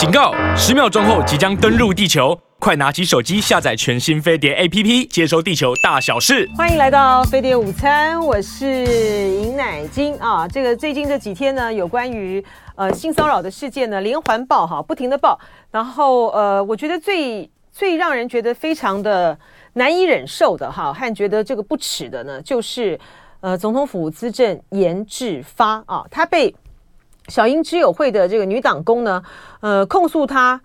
警告！十秒钟后即将登陆地球，快拿起手机下载全新飞碟 APP，接收地球大小事。欢迎来到飞碟午餐，我是尹乃菁啊。这个最近这几天呢，有关于呃性骚扰的事件呢，连环报哈，不停的报。然后呃，我觉得最最让人觉得非常的难以忍受的哈，和觉得这个不耻的呢，就是呃总统府资政严志发啊，他被。小英知友会的这个女党工呢，呃，控诉他，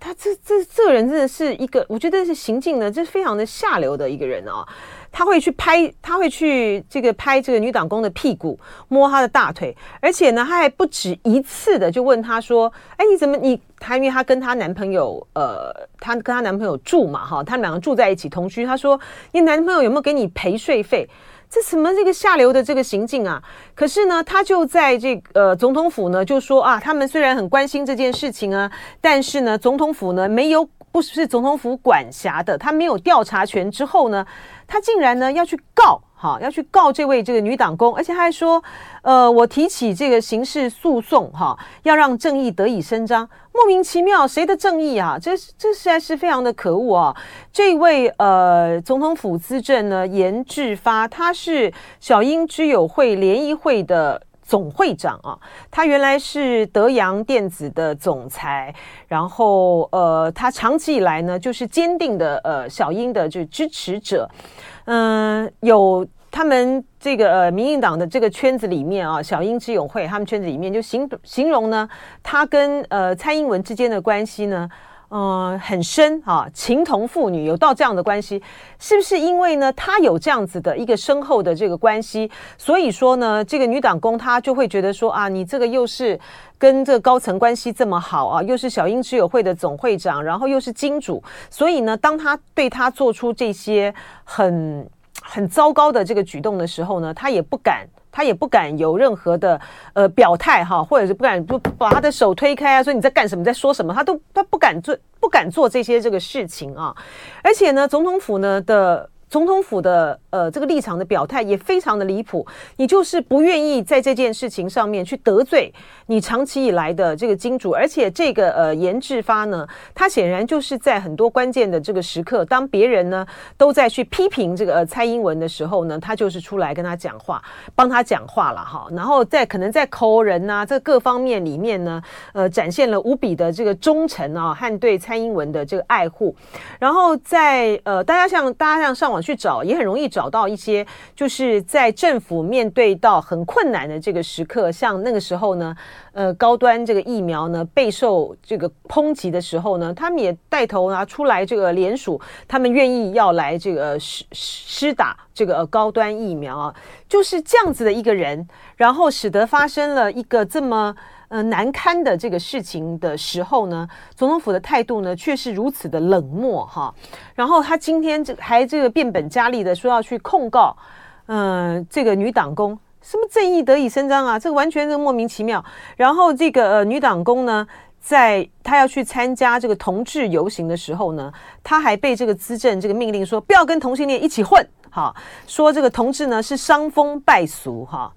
他这这这个人真的是一个，我觉得是行径呢，这是非常的下流的一个人啊。他会去拍，他会去这个拍这个女党工的屁股，摸她的大腿，而且呢，他还不止一次的就问她说：“哎，你怎么你？她因为她跟她男朋友，呃，她跟她男朋友住嘛，哈，他们两个住在一起同居。她说，你男朋友有没有给你赔税费？”这什么这个下流的这个行径啊？可是呢，他就在这个总统府呢，就说啊，他们虽然很关心这件事情啊，但是呢，总统府呢没有不是总统府管辖的，他没有调查权。之后呢，他竟然呢要去告。哈，要去告这位这个女党工，而且他还说，呃，我提起这个刑事诉讼，哈，要让正义得以伸张。莫名其妙，谁的正义啊？这这实在是非常的可恶啊！这位呃，总统府资政呢，严志发，他是小英居友会联谊会的总会长啊，他原来是德阳电子的总裁，然后呃，他长期以来呢，就是坚定的呃小英的就支持者。嗯、有他们这个呃，民进党的这个圈子里面啊，小英之友会他们圈子里面就形形容呢，他跟呃蔡英文之间的关系呢，呃，很深啊，情同父女，有到这样的关系，是不是因为呢，他有这样子的一个深厚的这个关系，所以说呢，这个女党工她就会觉得说啊，你这个又是跟这个高层关系这么好啊，又是小英之友会的总会长，然后又是金主，所以呢，当他对他做出这些很很糟糕的这个举动的时候呢，他也不敢，他也不敢有任何的呃表态哈，或者是不敢就把他的手推开啊，说你在干什么，在说什么，他都他不敢做，不敢做这些这个事情啊，而且呢，总统府呢的。总统府的呃这个立场的表态也非常的离谱，你就是不愿意在这件事情上面去得罪你长期以来的这个金主，而且这个呃严志发呢，他显然就是在很多关键的这个时刻，当别人呢都在去批评这个呃蔡英文的时候呢，他就是出来跟他讲话，帮他讲话了哈，然后在可能在抠人呐、啊，这各方面里面呢，呃展现了无比的这个忠诚啊和对蔡英文的这个爱护，然后在呃大家像大家像上网。去找也很容易找到一些，就是在政府面对到很困难的这个时刻，像那个时候呢，呃，高端这个疫苗呢备受这个抨击的时候呢，他们也带头拿出来这个联署，他们愿意要来这个施施打这个高端疫苗啊，就是这样子的一个人，然后使得发生了一个这么。呃，难堪的这个事情的时候呢，总统府的态度呢却是如此的冷漠哈。然后他今天这还这个变本加厉的说要去控告，嗯、呃，这个女党工什么正义得以伸张啊，这个完全是莫名其妙。然后这个呃女党工呢，在她要去参加这个同志游行的时候呢，她还被这个资政这个命令说不要跟同性恋一起混，哈，说这个同志呢是伤风败俗哈。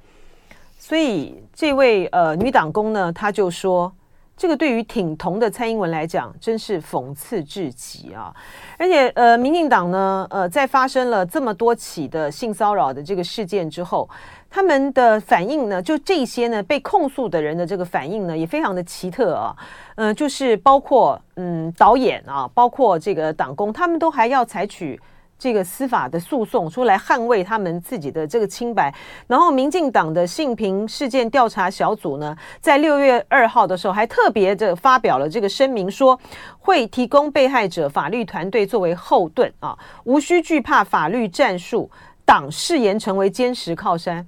所以这位呃女党工呢，她就说，这个对于挺同的蔡英文来讲，真是讽刺至极啊！而且呃，民进党呢，呃，在发生了这么多起的性骚扰的这个事件之后，他们的反应呢，就这些呢被控诉的人的这个反应呢，也非常的奇特啊。呃，就是包括嗯导演啊，包括这个党工，他们都还要采取。这个司法的诉讼出来捍卫他们自己的这个清白，然后民进党的性平事件调查小组呢，在六月二号的时候还特别的发表了这个声明，说会提供被害者法律团队作为后盾啊，无需惧怕法律战术，党誓言成为坚实靠山。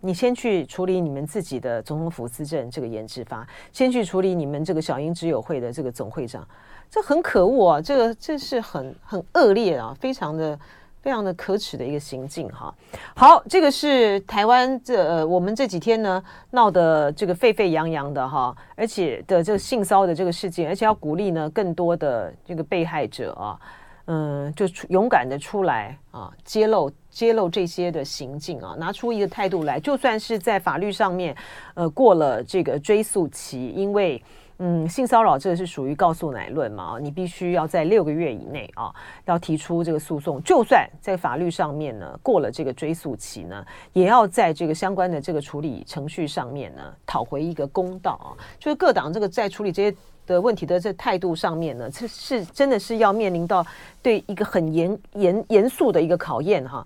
你先去处理你们自己的总统府资政这个颜志发，先去处理你们这个小英之友会的这个总会长。这很可恶啊！这个这是很很恶劣啊，非常的非常的可耻的一个行径哈。好，这个是台湾这、呃、我们这几天呢闹得这个沸沸扬扬的哈，而且的这个性骚的这个事件，而且要鼓励呢更多的这个被害者啊，嗯，就勇敢的出来啊，揭露揭露这些的行径啊，拿出一个态度来，就算是在法律上面呃过了这个追诉期，因为。嗯，性骚扰这个是属于告诉乃论嘛？你必须要在六个月以内啊，要提出这个诉讼。就算在法律上面呢过了这个追诉期呢，也要在这个相关的这个处理程序上面呢讨回一个公道啊。就是各党这个在处理这些的问题的这态度上面呢，这是真的是要面临到对一个很严严严肃的一个考验哈。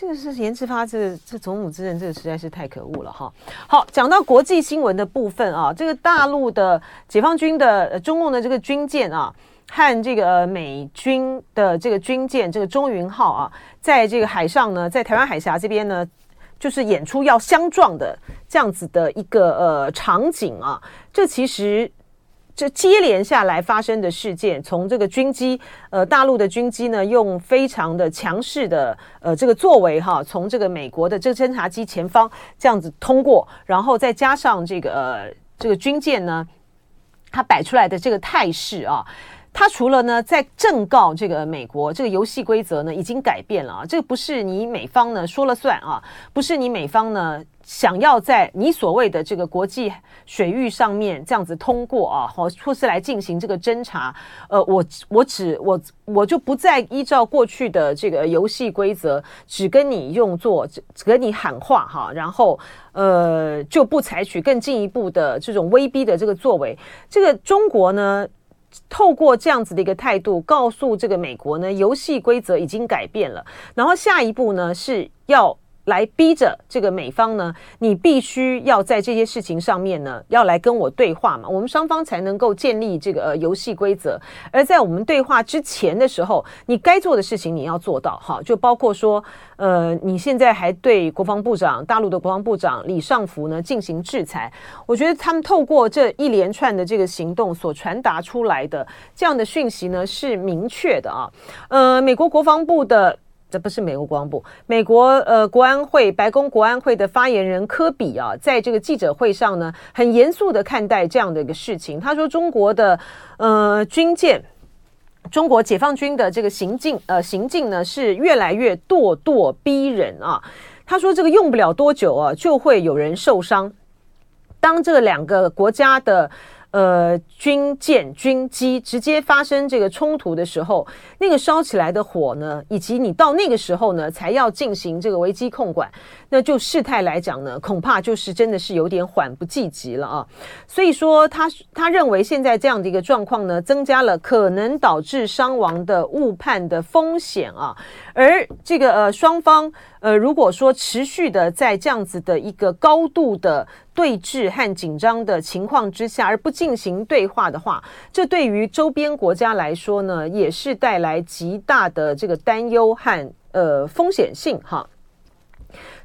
这个是颜志发，这这总母之人，这个实在是太可恶了哈。好，讲到国际新闻的部分啊，这个大陆的解放军的呃中共的这个军舰啊，和这个美军的这个军舰这个中云号啊，在这个海上呢，在台湾海峡这边呢，就是演出要相撞的这样子的一个呃场景啊，这其实。这接连下来发生的事件，从这个军机，呃，大陆的军机呢，用非常的强势的呃这个作为哈，从这个美国的这个侦察机前方这样子通过，然后再加上这个呃这个军舰呢，它摆出来的这个态势啊，他除了呢在正告这个美国，这个游戏规则呢已经改变了啊，这个不是你美方呢说了算啊，不是你美方呢。想要在你所谓的这个国际水域上面这样子通过啊，或或是来进行这个侦查，呃，我我只我我就不再依照过去的这个游戏规则，只跟你用作只跟你喊话哈，然后呃就不采取更进一步的这种威逼的这个作为。这个中国呢，透过这样子的一个态度，告诉这个美国呢，游戏规则已经改变了，然后下一步呢是要。来逼着这个美方呢，你必须要在这些事情上面呢，要来跟我对话嘛，我们双方才能够建立这个游戏规则。而在我们对话之前的时候，你该做的事情你要做到哈，就包括说，呃，你现在还对国防部长，大陆的国防部长李尚福呢进行制裁，我觉得他们透过这一连串的这个行动所传达出来的这样的讯息呢是明确的啊，呃，美国国防部的。这不是美国国防部，美国呃国安会白宫国安会的发言人科比啊，在这个记者会上呢，很严肃的看待这样的一个事情。他说，中国的呃军舰，中国解放军的这个行径呃行径呢，是越来越咄咄逼人啊。他说，这个用不了多久啊，就会有人受伤。当这两个国家的。呃，军舰、军机直接发生这个冲突的时候，那个烧起来的火呢，以及你到那个时候呢，才要进行这个危机控管，那就事态来讲呢，恐怕就是真的是有点缓不济急了啊。所以说他，他认为现在这样的一个状况呢，增加了可能导致伤亡的误判的风险啊。而这个呃，双方呃，如果说持续的在这样子的一个高度的。对峙和紧张的情况之下，而不进行对话的话，这对于周边国家来说呢，也是带来极大的这个担忧和呃风险性哈。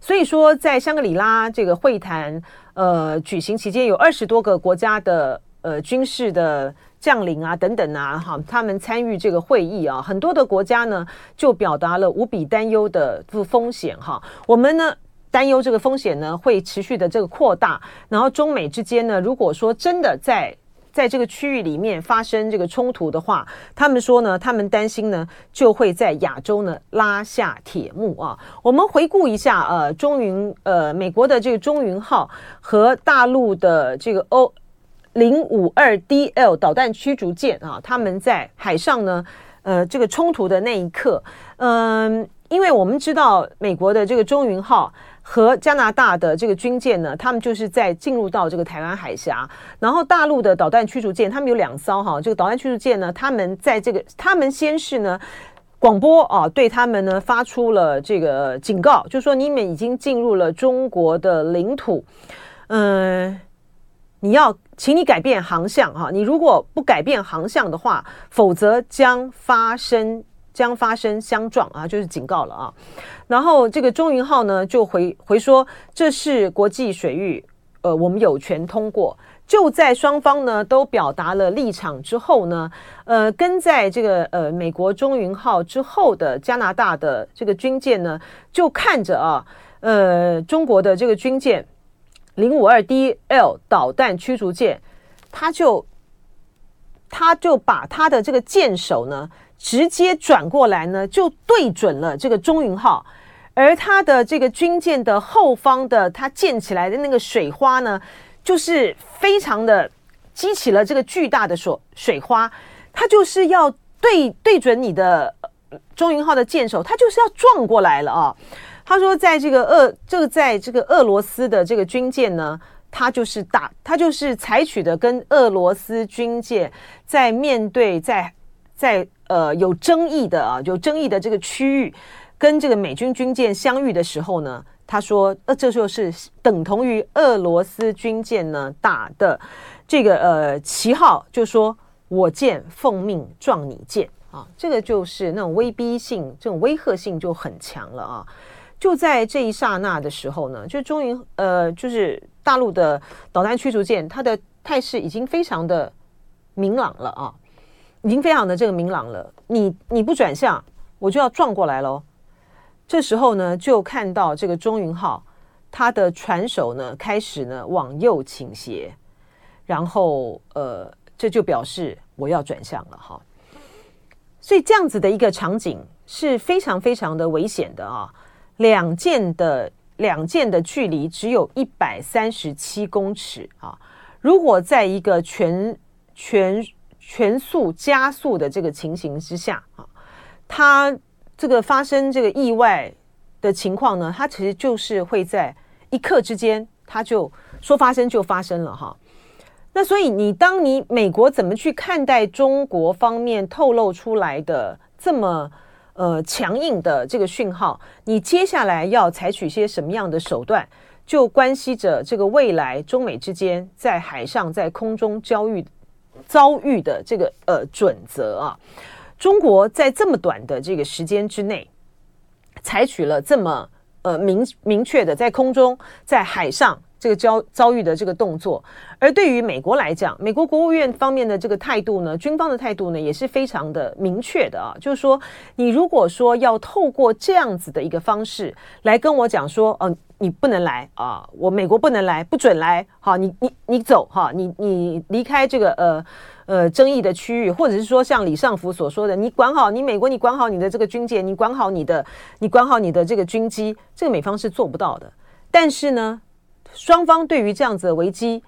所以说，在香格里拉这个会谈呃举行期间，有二十多个国家的呃军事的将领啊等等啊哈，他们参与这个会议啊，很多的国家呢就表达了无比担忧的这风险哈。我们呢。担忧这个风险呢会持续的这个扩大，然后中美之间呢，如果说真的在在这个区域里面发生这个冲突的话，他们说呢，他们担心呢就会在亚洲呢拉下铁幕啊。我们回顾一下，呃，中云呃美国的这个中云号和大陆的这个 O 零五二 DL 导弹驱逐舰啊，他们在海上呢，呃，这个冲突的那一刻，嗯、因为我们知道美国的这个中云号。和加拿大的这个军舰呢，他们就是在进入到这个台湾海峡，然后大陆的导弹驱逐舰，他们有两艘哈，这个导弹驱逐舰呢，他们在这个，他们先是呢广播啊，对他们呢发出了这个警告，就说你们已经进入了中国的领土，嗯、你要，请你改变航向哈，你如果不改变航向的话，否则将发生。将发生相撞啊，就是警告了啊。然后这个中云号呢就回回说，这是国际水域，呃，我们有权通过。就在双方呢都表达了立场之后呢，呃，跟在这个呃美国中云号之后的加拿大的这个军舰呢，就看着啊，呃，中国的这个军舰零五二 DL 导弹驱逐舰，他就他就把他的这个舰首呢。直接转过来呢，就对准了这个中云号，而它的这个军舰的后方的它溅起来的那个水花呢，就是非常的激起了这个巨大的水水花，它就是要对对准你的中云号的舰首，它就是要撞过来了啊！他说，在这个俄这个在这个俄罗斯的这个军舰呢，它就是打，它就是采取的跟俄罗斯军舰在面对在在呃有争议的啊有争议的这个区域，跟这个美军军舰相遇的时候呢，他说，呃，这就是等同于俄罗斯军舰呢打的这个呃旗号，就说我舰奉命撞你舰啊，这个就是那种威逼性，这种威吓性就很强了啊。就在这一刹那的时候呢，就终于呃，就是大陆的导弹驱逐舰，它的态势已经非常的明朗了啊，已经非常的这个明朗了。你你不转向，我就要撞过来喽。这时候呢，就看到这个中云号，它的船首呢开始呢往右倾斜，然后呃，这就表示我要转向了哈。所以这样子的一个场景是非常非常的危险的啊。两舰的两舰的距离只有一百三十七公尺啊！如果在一个全全全速加速的这个情形之下啊，它这个发生这个意外的情况呢，它其实就是会在一刻之间，它就说发生就发生了哈。那所以你当你美国怎么去看待中国方面透露出来的这么？呃，强硬的这个讯号，你接下来要采取些什么样的手段，就关系着这个未来中美之间在海上、在空中遭遇遭遇的这个呃准则啊。中国在这么短的这个时间之内，采取了这么呃明明确的在空中、在海上。这个遭遭遇的这个动作，而对于美国来讲，美国国务院方面的这个态度呢，军方的态度呢，也是非常的明确的啊，就是说，你如果说要透过这样子的一个方式来跟我讲说，哦，你不能来啊，我美国不能来，不准来，好，你你你走哈，你你离开这个呃呃争议的区域，或者是说像李尚福所说的，你管好你美国，你管好你的这个军舰，你管好你的，你管好你的这个军机，这个美方是做不到的，但是呢。双方对于这样子的危机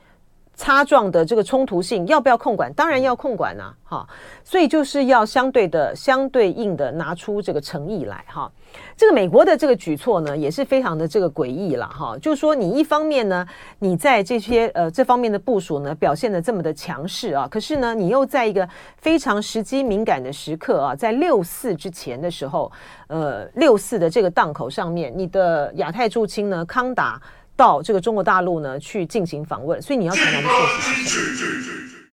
擦撞的这个冲突性，要不要控管？当然要控管啊，哈，所以就是要相对的、相对应的拿出这个诚意来，哈。这个美国的这个举措呢，也是非常的这个诡异了，哈。就是说，你一方面呢，你在这些呃这方面的部署呢，表现得这么的强势啊，可是呢，你又在一个非常时机敏感的时刻啊，在六四之前的时候，呃，六四的这个档口上面，你的亚太驻青呢，康达。到这个中国大陆呢去进行访问，所以你要传达的信息是什么？